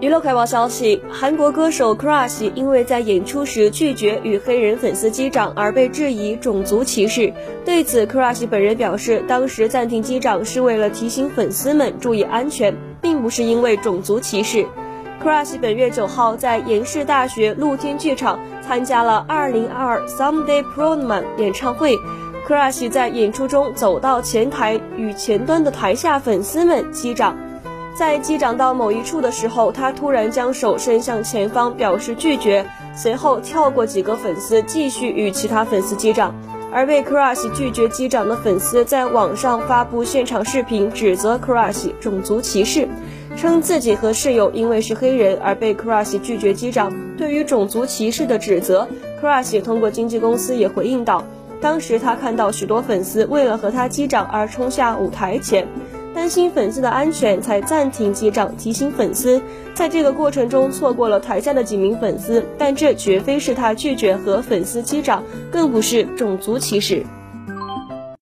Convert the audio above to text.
娱乐快报消息：韩国歌手 Crush 因为在演出时拒绝与黑人粉丝击掌而被质疑种族歧视。对此，Crush 本人表示，当时暂停击掌是为了提醒粉丝们注意安全，并不是因为种族歧视。Crush 本月九号在延世大学露天剧场参加了2022 Someday Proman 演唱会。Crush 在演出中走到前台，与前端的台下粉丝们击掌。在击掌到某一处的时候，他突然将手伸向前方，表示拒绝。随后跳过几个粉丝，继续与其他粉丝击掌。而被 Crush 拒绝击掌的粉丝在网上发布现场视频，指责 Crush 种族歧视，称自己和室友因为是黑人而被 Crush 拒绝击掌。对于种族歧视的指责，Crush 通过经纪公司也回应道，当时他看到许多粉丝为了和他击掌而冲下舞台前。担心粉丝的安全，才暂停击掌，提醒粉丝，在这个过程中错过了台下的几名粉丝，但这绝非是他拒绝和粉丝击掌，更不是种族歧视。